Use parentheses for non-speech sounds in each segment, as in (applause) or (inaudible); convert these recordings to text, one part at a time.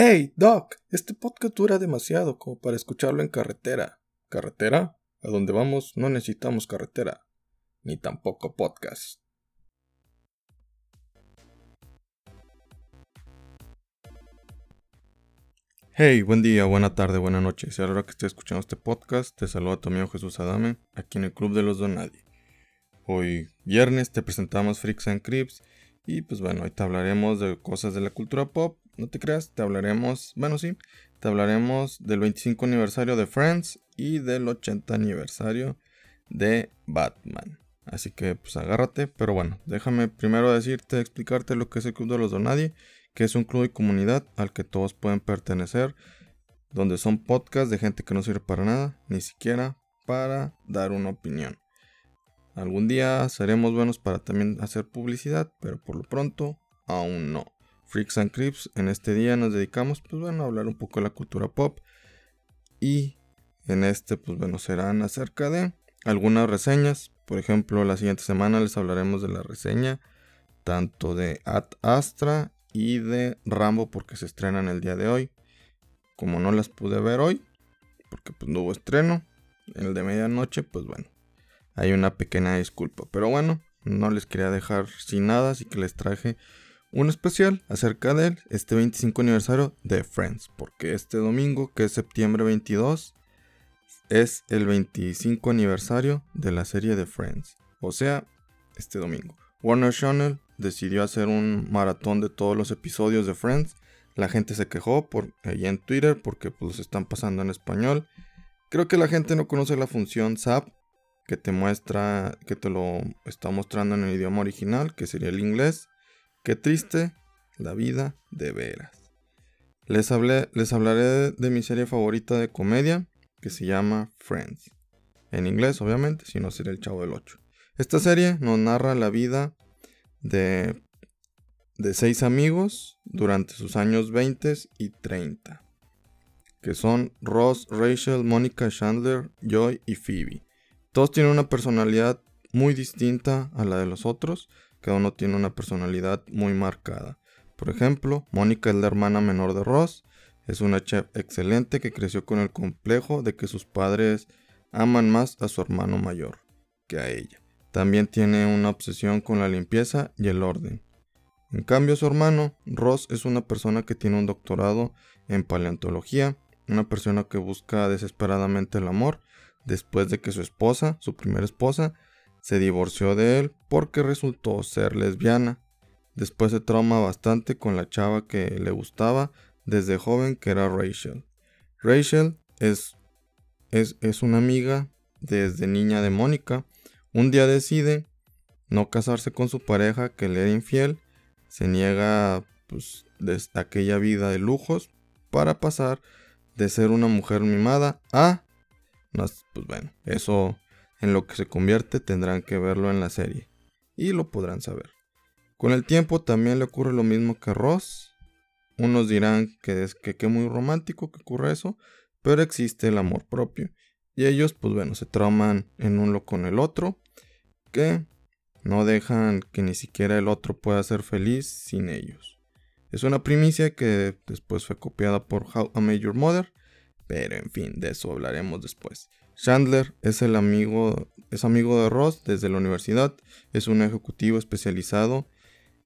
Hey, Doc, este podcast dura demasiado como para escucharlo en carretera. ¿Carretera? A donde vamos no necesitamos carretera, ni tampoco podcast. Hey, buen día, buena tarde, buena noche. Si a la hora que estés escuchando este podcast, te saluda tu amigo Jesús Adame, aquí en el Club de los Donadi. Hoy, viernes, te presentamos Freaks and Crips y pues bueno, hoy te hablaremos de cosas de la cultura pop. No te creas, te hablaremos, bueno sí, te hablaremos del 25 aniversario de Friends y del 80 aniversario de Batman. Así que pues agárrate, pero bueno, déjame primero decirte, explicarte lo que es el Club de los Donadie que es un club y comunidad al que todos pueden pertenecer, donde son podcasts de gente que no sirve para nada, ni siquiera para dar una opinión. Algún día seremos buenos para también hacer publicidad, pero por lo pronto aún no. Freaks and Crips, en este día nos dedicamos, pues bueno, a hablar un poco de la cultura pop. Y en este, pues bueno, serán acerca de algunas reseñas. Por ejemplo, la siguiente semana les hablaremos de la reseña tanto de Ad Astra y de Rambo porque se estrenan el día de hoy. Como no las pude ver hoy, porque pues no hubo estreno, el de medianoche, pues bueno, hay una pequeña disculpa. Pero bueno, no les quería dejar sin nada, así que les traje un especial acerca de este 25 aniversario de Friends, porque este domingo, que es septiembre 22, es el 25 aniversario de la serie de Friends. O sea, este domingo. Warner Channel decidió hacer un maratón de todos los episodios de Friends. La gente se quejó por ahí en Twitter porque pues los están pasando en español. Creo que la gente no conoce la función SAP que te muestra, que te lo está mostrando en el idioma original, que sería el inglés. Qué triste la vida de veras. Les, hablé, les hablaré de mi serie favorita de comedia, que se llama Friends. En inglés, obviamente, si no sería el Chavo del 8. Esta serie nos narra la vida de, de seis amigos durante sus años 20 y 30, que son Ross, Rachel, Monica, Chandler, Joy y Phoebe. Todos tienen una personalidad muy distinta a la de los otros, cada uno tiene una personalidad muy marcada. Por ejemplo, Mónica es la hermana menor de Ross, es una chef excelente que creció con el complejo de que sus padres aman más a su hermano mayor que a ella. También tiene una obsesión con la limpieza y el orden. En cambio, su hermano, Ross, es una persona que tiene un doctorado en paleontología, una persona que busca desesperadamente el amor después de que su esposa, su primera esposa, se divorció de él porque resultó ser lesbiana. Después se trauma bastante con la chava que le gustaba desde joven, que era Rachel. Rachel es, es, es una amiga desde niña de Mónica un día decide no casarse con su pareja que le era infiel, se niega pues, de aquella vida de lujos para pasar de ser una mujer mimada a... pues bueno, eso en lo que se convierte tendrán que verlo en la serie y lo podrán saber. Con el tiempo también le ocurre lo mismo que a Ross. Unos dirán que es que, que muy romántico que ocurre eso, pero existe el amor propio y ellos, pues bueno, se trauman en uno con el otro, que no dejan que ni siquiera el otro pueda ser feliz sin ellos. Es una primicia que después fue copiada por How I Met Your Mother, pero en fin, de eso hablaremos después. Chandler es el amigo, es amigo de Ross desde la universidad, es un ejecutivo especializado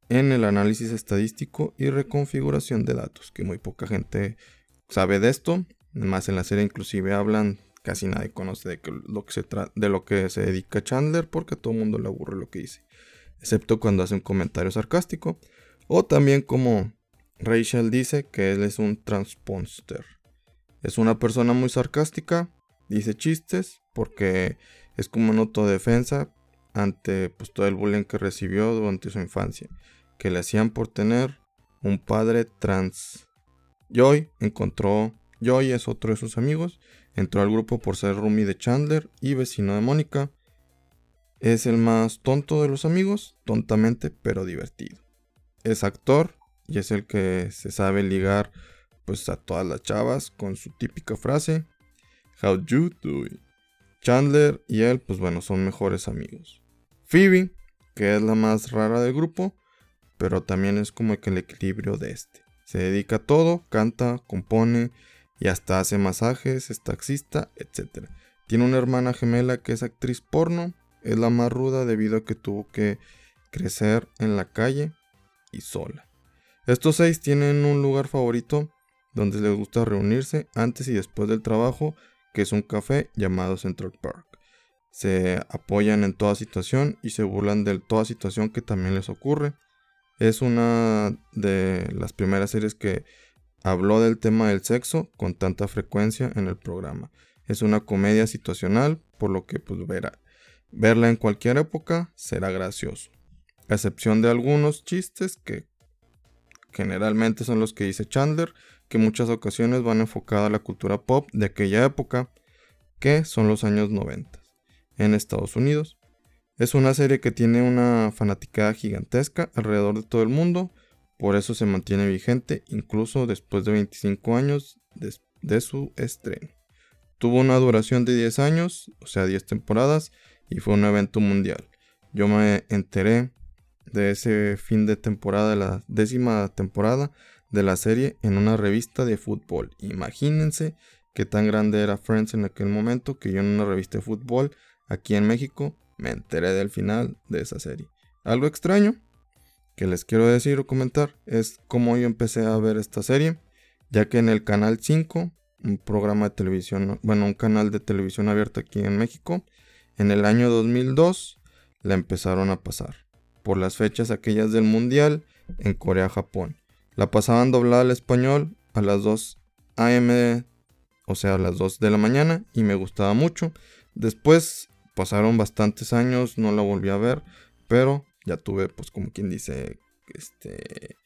en el análisis estadístico y reconfiguración de datos, que muy poca gente sabe de esto. Además en la serie inclusive hablan casi nadie conoce de, lo que se de lo que se dedica Chandler porque a todo el mundo le aburre lo que dice, excepto cuando hace un comentario sarcástico, o también como Rachel dice que él es un transponster. Es una persona muy sarcástica, dice chistes porque es como una autodefensa ante pues, todo el bullying que recibió durante su infancia, que le hacían por tener un padre trans. Joy encontró, Joy es otro de sus amigos, Entró al grupo por ser roomie de Chandler y vecino de Mónica. Es el más tonto de los amigos, tontamente pero divertido. Es actor y es el que se sabe ligar pues a todas las chavas con su típica frase How you doing? Chandler y él pues bueno son mejores amigos. Phoebe, que es la más rara del grupo, pero también es como que el equilibrio de este. Se dedica a todo, canta, compone y hasta hace masajes, es taxista, etc. Tiene una hermana gemela que es actriz porno, es la más ruda debido a que tuvo que crecer en la calle y sola. Estos seis tienen un lugar favorito donde les gusta reunirse antes y después del trabajo, que es un café llamado Central Park. Se apoyan en toda situación y se burlan de toda situación que también les ocurre. Es una de las primeras series que habló del tema del sexo con tanta frecuencia en el programa. Es una comedia situacional, por lo que pues verla en cualquier época será gracioso. A excepción de algunos chistes que generalmente son los que dice Chandler, que en muchas ocasiones van enfocados a la cultura pop de aquella época, que son los años 90 en Estados Unidos. Es una serie que tiene una fanaticada gigantesca alrededor de todo el mundo, por eso se mantiene vigente incluso después de 25 años de, su estreno. Tuvo una duración de 10 años, o sea 10 temporadas, y fue un evento mundial. Yo me enteré de ese fin de temporada, de la décima temporada de la serie en una revista de fútbol. Imagínense qué tan grande era Friends en aquel momento que yo en una revista de fútbol aquí en México me enteré del final de esa serie. Algo extraño que les quiero decir o comentar es cómo yo empecé a ver esta serie, ya que en el canal 5, un programa de televisión, bueno, un canal de televisión abierto aquí en México, en el año 2002 la empezaron a pasar por las fechas aquellas del Mundial en Corea-Japón. La pasaban doblada al español a las 2 am, o sea, a las 2 de la mañana, y me gustaba mucho. Después pasaron bastantes años, no la volví a ver, pero ya tuve, pues como quien dice, este,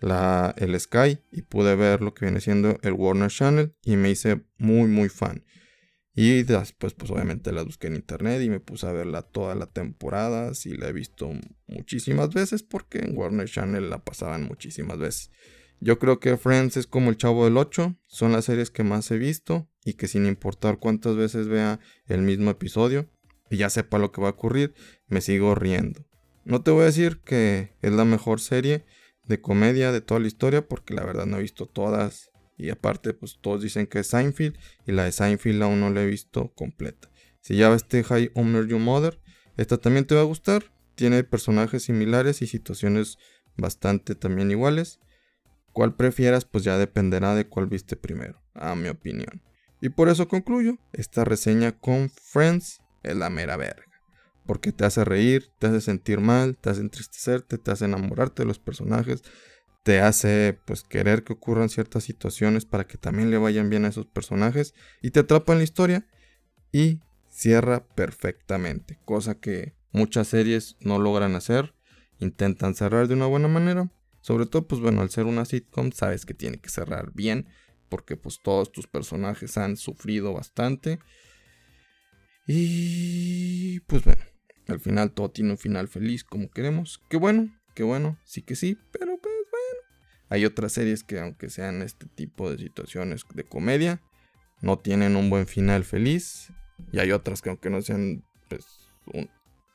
la, el Sky y pude ver lo que viene siendo el Warner Channel y me hice muy, muy fan. Y después, pues obviamente la busqué en internet y me puse a verla toda la temporada. Sí, la he visto muchísimas veces porque en Warner Channel la pasaban muchísimas veces. Yo creo que Friends es como el Chavo del 8, son las series que más he visto y que sin importar cuántas veces vea el mismo episodio y ya sepa lo que va a ocurrir, me sigo riendo. No te voy a decir que es la mejor serie de comedia de toda la historia porque la verdad no he visto todas y aparte, pues todos dicen que es Seinfeld. Y la de Seinfeld aún no la he visto completa. Si ya ves High Honor Your Mother, esta también te va a gustar. Tiene personajes similares y situaciones bastante también iguales. Cuál prefieras, pues ya dependerá de cuál viste primero, a mi opinión. Y por eso concluyo, esta reseña con Friends es la mera verga. Porque te hace reír, te hace sentir mal, te hace entristecerte, te hace enamorarte de los personajes, te hace pues querer que ocurran ciertas situaciones para que también le vayan bien a esos personajes y te atrapa en la historia y cierra perfectamente, cosa que muchas series no logran hacer, intentan cerrar de una buena manera, sobre todo pues bueno, al ser una sitcom sabes que tiene que cerrar bien porque pues todos tus personajes han sufrido bastante. Y pues bueno, al final todo tiene un final feliz como queremos, que bueno, que bueno, sí que sí, pero pues hay otras series que aunque sean este tipo de situaciones de comedia, no tienen un buen final feliz. Y hay otras que aunque no sean pues,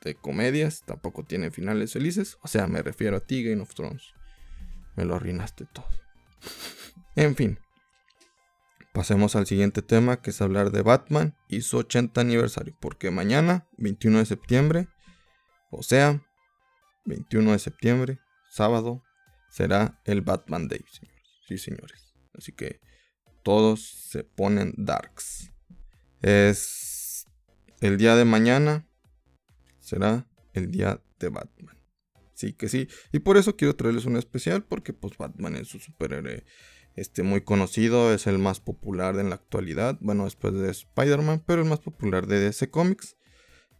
de comedias, tampoco tienen finales felices. O sea, me refiero a ti, Game of Thrones. Me lo arruinaste todo. (laughs) en fin. Pasemos al siguiente tema, que es hablar de Batman y su 80 aniversario. Porque mañana, 21 de septiembre, o sea, 21 de septiembre, sábado, será el Batman Day, señores. Sí, señores. Así que todos se ponen darks. Es el día de mañana. Será el día de Batman. Sí que sí. Y por eso quiero traerles un especial. Porque pues Batman es un superhéroe este, muy conocido. Es el más popular en la actualidad. Bueno, después de Spider-Man. Pero el más popular de DC Comics.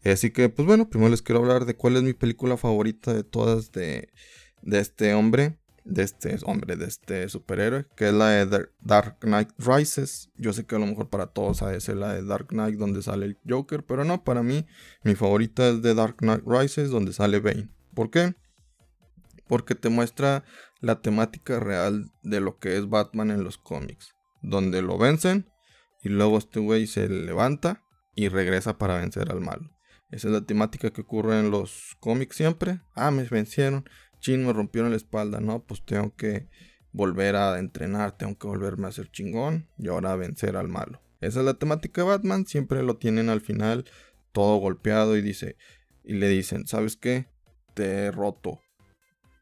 Así que pues bueno, primero les quiero hablar de cuál es mi película favorita de todas de, de este hombre de este hombre, de este superhéroe, que es la de Dark Knight Rises. Yo sé que a lo mejor para todos es la de Dark Knight donde sale el Joker, pero no, para mí mi favorita es de Dark Knight Rises donde sale Bane. ¿Por qué? Porque te muestra la temática real de lo que es Batman en los cómics, donde lo vencen y luego este güey se levanta y regresa para vencer al malo. Esa es la temática que ocurre en los cómics siempre. Ah, me vencieron chin, me rompieron la espalda, ¿no? Pues tengo que volver a entrenar, tengo que volverme a ser chingón y ahora a vencer al malo. Esa es la temática de Batman, siempre lo tienen al final todo golpeado y dice y le dicen, "¿Sabes qué? Te he roto.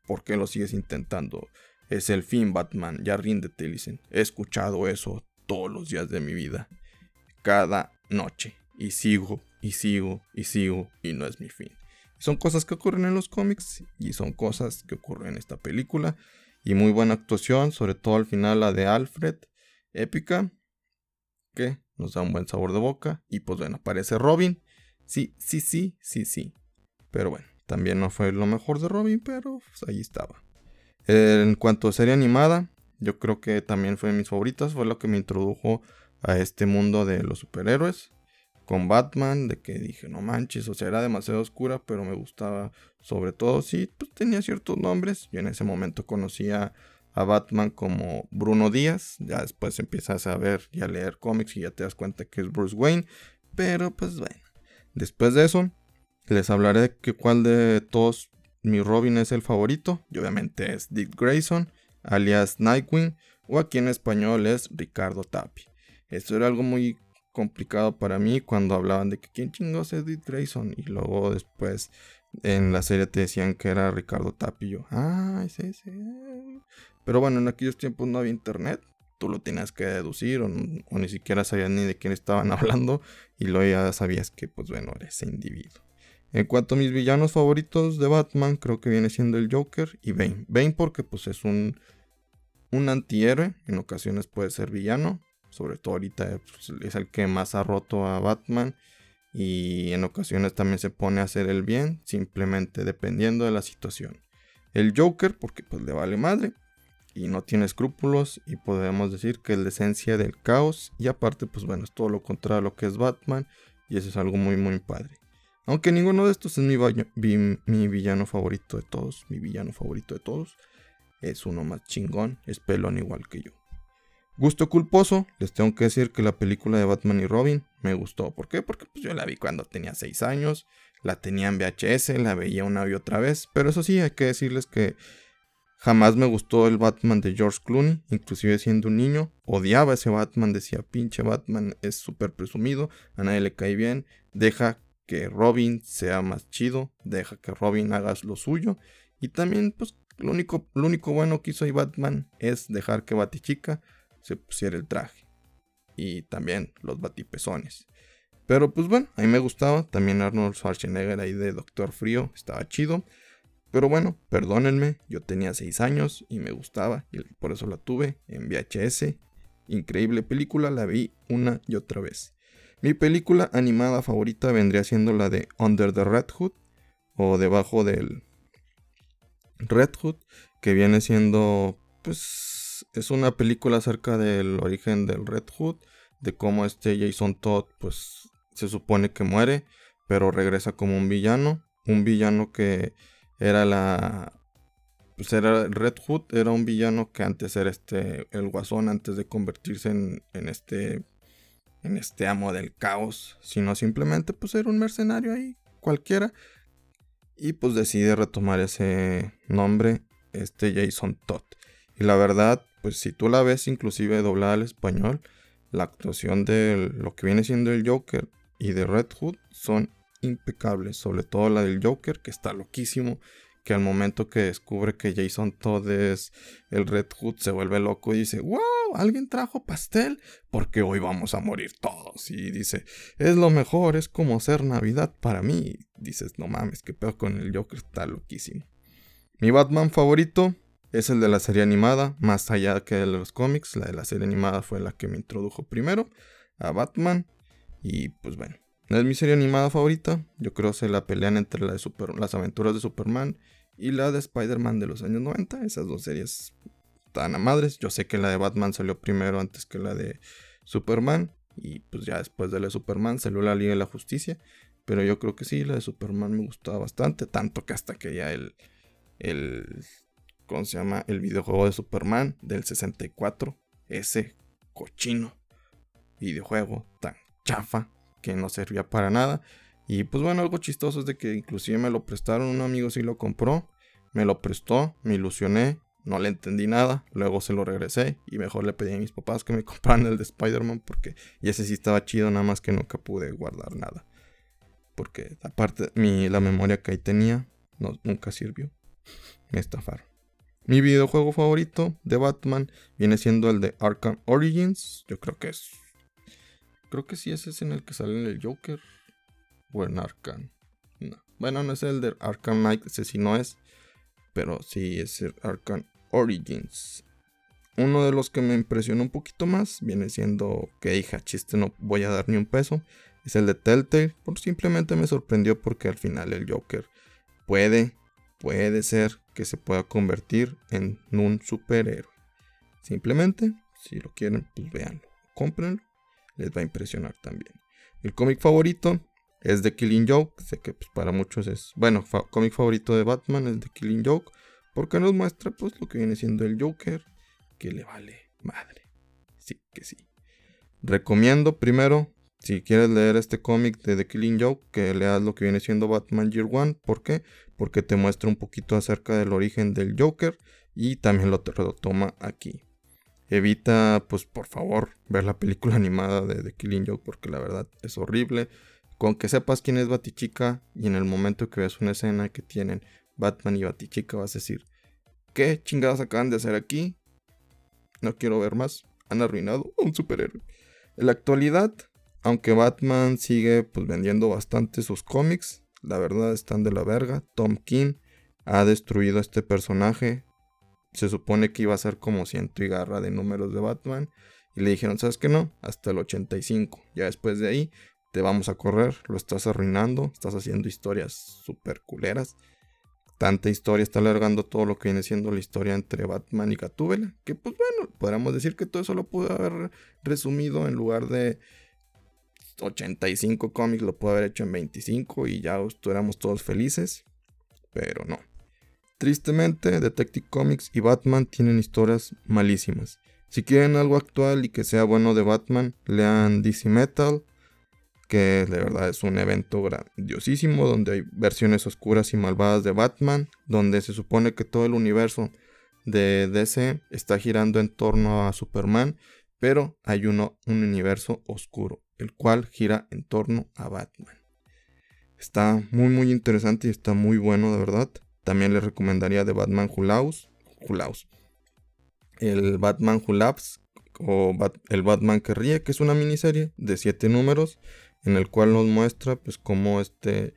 ¿Por qué lo sigues intentando? Es el fin, Batman, ya ríndete", dicen. He escuchado eso todos los días de mi vida, cada noche y sigo y sigo y sigo y no es mi fin. Son cosas que ocurren en los cómics y son cosas que ocurren en esta película. Y muy buena actuación, sobre todo al final la de Alfred, épica, que nos da un buen sabor de boca. Y pues bueno, aparece Robin. Sí, sí, sí, sí, sí. Pero bueno, también no fue lo mejor de Robin, pero pues ahí estaba. En cuanto a serie animada, yo creo que también fue de mis favoritas, fue lo que me introdujo a este mundo de los superhéroes con Batman, de que dije, no manches, o sea, era demasiado oscura, pero me gustaba sobre todo, sí, pues tenía ciertos nombres. Yo en ese momento conocía a Batman como Bruno Díaz, ya después empiezas a ver y a leer cómics y ya te das cuenta que es Bruce Wayne, pero pues bueno, después de eso, les hablaré de que cuál de todos mi Robin es el favorito, y obviamente es Dick Grayson, alias Nightwing, o aquí en español es Ricardo Tapi. Esto era algo muy complicado para mí cuando hablaban de que quién chingó es Dick Grayson y luego después en la serie te decían que era Ricardo Tapio. Ah, sí, sí. Pero bueno, en aquellos tiempos no había internet. Tú lo tenías que deducir o, ni siquiera sabías ni de quién estaban (laughs) hablando y luego ya sabías que pues bueno, era ese individuo. En cuanto a mis villanos favoritos de Batman, creo que viene siendo el Joker y Bane. Bane porque pues es un, un antihéroe, en ocasiones puede ser villano, sobre todo ahorita pues, es el que más ha roto a Batman y en ocasiones también se pone a hacer el bien, simplemente dependiendo de la situación. El Joker, porque pues le vale madre y no tiene escrúpulos y podemos decir que es la esencia del caos y aparte pues bueno, es todo lo contrario a lo que es Batman y eso es algo muy muy padre. Aunque ninguno de estos es mi, mi villano favorito de todos, mi villano favorito de todos, es uno más chingón, es pelón igual que yo. Gusto culposo, les tengo que decir que la película de Batman y Robin me gustó. ¿Por qué? Porque pues, yo la vi cuando tenía 6 años, la tenía en VHS, la veía una y otra vez. Pero eso sí, hay que decirles que jamás me gustó el Batman de George Clooney, inclusive siendo un niño. Odiaba ese Batman, decía, pinche Batman es súper presumido, a nadie le cae bien, deja que Robin sea más chido, deja que Robin haga lo suyo. Y también, pues, lo único, lo único bueno que hizo ahí Batman es dejar que Batichica se pusiera el traje. Y también los batipezones. Pero pues bueno, a mí me gustaba. También Arnold Schwarzenegger ahí de Doctor Frío. Estaba chido. Pero bueno, perdónenme. Yo tenía 6 años y me gustaba. Y por eso la tuve en VHS. Increíble película. La vi una y otra vez. Mi película animada favorita vendría siendo la de Under the Red Hood. O debajo del Red Hood. Que viene siendo pues es una película acerca del origen del Red Hood, de cómo este Jason Todd pues se supone que muere, pero regresa como un villano, un villano que era la pues era Red Hood, era un villano que antes era este el Guasón antes de convertirse en, en este en este amo del caos, sino simplemente pues era un mercenario ahí cualquiera y pues decide retomar ese nombre este Jason Todd. Y la verdad, pues si tú la ves inclusive doblada al español, la actuación de lo que viene siendo el Joker y de Red Hood son impecables, sobre todo la del Joker que está loquísimo, que al momento que descubre que Jason Todd es el Red Hood se vuelve loco y dice, wow, alguien trajo pastel porque hoy vamos a morir todos. Y dice, es lo mejor, es como ser Navidad para mí. dices, no mames, que peor con el Joker, está loquísimo. Mi Batman favorito, es el de la serie animada, más allá que de los cómics. La de la serie animada fue la que me introdujo primero a Batman. Y pues bueno, no es mi serie animada favorita. Yo creo que se la pelean entre la de Super, las aventuras de Superman y la de Spider-Man de los años 90. Esas dos series están a madres. Yo sé que la de Batman salió primero antes que la de Superman. Y pues ya después de la de Superman salió la Liga de la Justicia. Pero yo creo que sí, la de Superman me gustaba bastante. Tanto que hasta que ya el, el ¿cómo se llama? El videojuego de Superman del 64. Ese cochino videojuego tan chafa que no servía para nada. Y pues bueno, algo chistoso es de que inclusive me lo prestaron, un amigo sí lo compró, me lo prestó, me ilusioné, no le entendí nada, luego se lo regresé y mejor le pedí a mis papás que me (laughs) compraran el de Spider-Man porque y ese sí estaba chido, nada más que nunca pude guardar nada. Porque aparte mi, la memoria que ahí tenía no, nunca sirvió. Me estafaron. Mi videojuego favorito de Batman viene siendo el de Arkham Origins. Yo creo que es. Creo que sí, ese es en el que sale el Joker. O en Arkham. Bueno, no es el de Arkham Knight, ese sí no es. Pero sí es el Arkham Origins. Uno de los que me impresionó un poquito más viene siendo que hija, chiste, no voy a dar ni un peso. Es el de Telltale. Por simplemente me sorprendió porque al final el Joker puede, puede ser que se pueda convertir en un superhéroe. Simplemente, si lo quieren, pues véanlo, cómprenlo, les va a impresionar también. El cómic favorito es The Killing Joke. Sé que pues, para muchos es. Bueno, cómic favorito de Batman es The Killing Joke. Porque nos muestra pues lo que viene siendo el Joker. Que le vale madre. Sí, que sí. Recomiendo primero, si quieres leer este cómic de The Killing Joke, que leas lo que viene siendo Batman Year One. ¿Por qué? Porque te muestra un poquito acerca del origen del Joker. Y también lo, lo toma aquí. Evita, pues por favor, ver la película (laughs) animada de The Killing Joke porque la verdad es horrible. Con que sepas quién es Batichica y en el momento que veas una escena que tienen Batman y Batichica vas a decir, ¿qué chingados acaban de hacer aquí? No quiero ver más. Han arruinado a un superhéroe. En la actualidad, aunque Batman sigue pues vendiendo bastante sus cómics, la verdad están de la verga. Tom King ha destruido a este personaje. Se supone que iba a ser como ciento y garra de números de Batman. Y le dijeron, ¿sabes qué no? Hasta el 85. Ya después de ahí te vamos a correr, lo estás arruinando, estás haciendo historias súper culeras. Tanta historia está alargando todo lo que viene siendo la historia entre Batman y Gatúbela. Que pues bueno, podríamos decir que todo eso lo pudo haber resumido en lugar de 85 cómics, lo pudo haber hecho en 25 y ya estuviéramos todos felices. Pero no. Tristemente, Detective Comics y Batman tienen historias malísimas. Si quieren algo actual y que sea bueno de Batman, lean DC Metal, que de verdad es un evento grandiosísimo donde hay versiones oscuras y malvadas de Batman, donde se supone que todo el universo de DC está girando en torno a Superman, pero hay uno, un universo oscuro, el cual gira en torno a Batman. Está muy muy interesante y está muy bueno de verdad. También les recomendaría de Batman Hulaus, Hulaus. El Batman Hulaps o el Batman que ríe, que es una miniserie de 7 números en el cual nos muestra pues cómo este,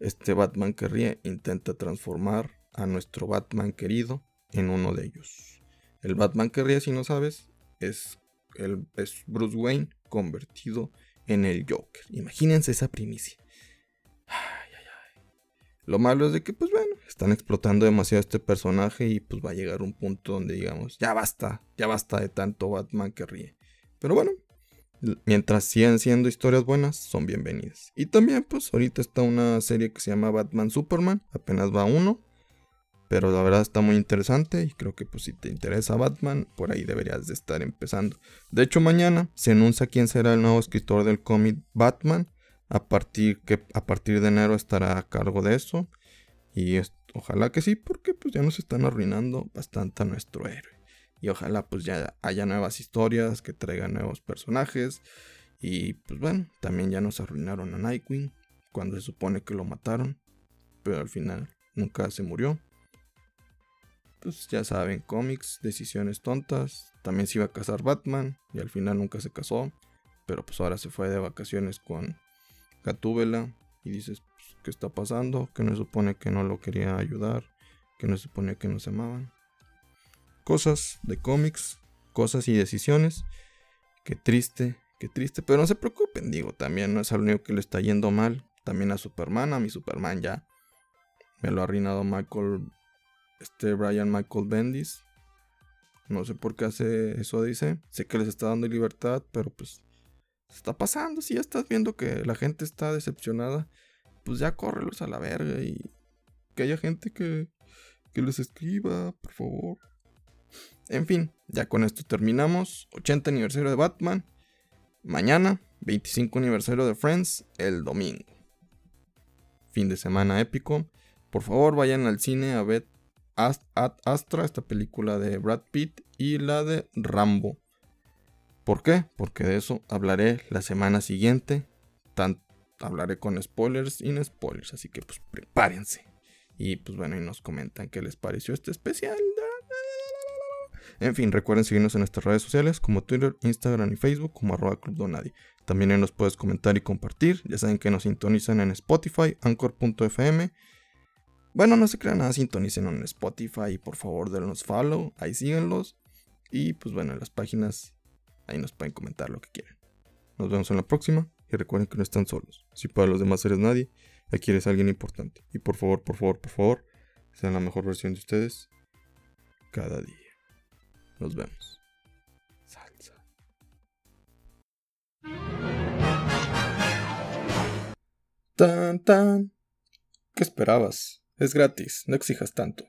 este Batman que ríe intenta transformar a nuestro Batman querido en uno de ellos. El Batman que ríe, si no sabes, es, el, es Bruce Wayne convertido en el Joker. Imagínense esa primicia. Lo malo es de que, pues bueno, están explotando demasiado este personaje y pues va a llegar un punto donde digamos, ya basta, ya basta de tanto Batman que ríe. Pero bueno, mientras sigan siendo historias buenas, son bienvenidas. Y también, pues, ahorita está una serie que se llama Batman Superman, apenas va uno. Pero la verdad está muy interesante y creo que pues si te interesa Batman, por ahí deberías de estar empezando. De hecho, mañana se anuncia quién será el nuevo escritor del cómic Batman. A partir, que, a partir de enero estará a cargo de eso. Y ojalá que sí, porque pues ya nos están arruinando bastante a nuestro héroe. Y ojalá pues ya haya nuevas historias que traigan nuevos personajes. Y pues bueno, también ya nos arruinaron a Nightwing cuando se supone que lo mataron. Pero al final nunca se murió. Pues ya saben, cómics, decisiones tontas. También se iba a casar Batman y al final nunca se casó. Pero pues ahora se fue de vacaciones con Gatúbela. Y dices, pues, ¿qué está pasando? Que no se supone que no lo quería ayudar. Que no se supone que nos amaban cosas de cómics, cosas y decisiones. Qué triste, qué triste. Pero no se preocupen, digo, también no es al único que le está yendo mal. También a Superman, a mi Superman ya. Me lo ha arruinado Michael, este Brian Michael Bendis. No sé por qué hace eso, dice. Sé que les está dando libertad, pero pues se está pasando. Si ya estás viendo que la gente está decepcionada, pues ya córrelos a la verga y que haya gente que, que les escriba, por favor. En fin, ya con esto terminamos. 80 aniversario de Batman. Mañana, 25 aniversario de Friends, el domingo. Fin de semana épico. Por favor, vayan al cine a ver, Ad Astra, esta película de Brad Pitt, y la de Rambo. ¿Por qué? Porque de eso hablaré la semana siguiente. hablaré con spoilers y sin spoilers, así que pues prepárense. Y pues bueno, y nos comentan qué les pareció este especial. En fin, recuerden seguirnos en nuestras redes sociales como Twitter, Instagram y Facebook como arroba Club Donadi. También nos puedes comentar y compartir. Ya saben que nos sintonizan en Spotify, Anchor.fm. Bueno, no se crean nada, sintonicen en Spotify y por favor denos follow. Ahí síganlos. Y pues bueno, en las páginas ahí nos pueden comentar lo que quieran. Nos vemos en la próxima y recuerden que no están solos. Si para los demás eres nadie, aquí eres alguien importante. Y por favor, por favor, por favor, sean la mejor versión de ustedes cada día. Nos vemos. Salsa. Tan tan. ¿Qué esperabas? Es gratis, no exijas tanto.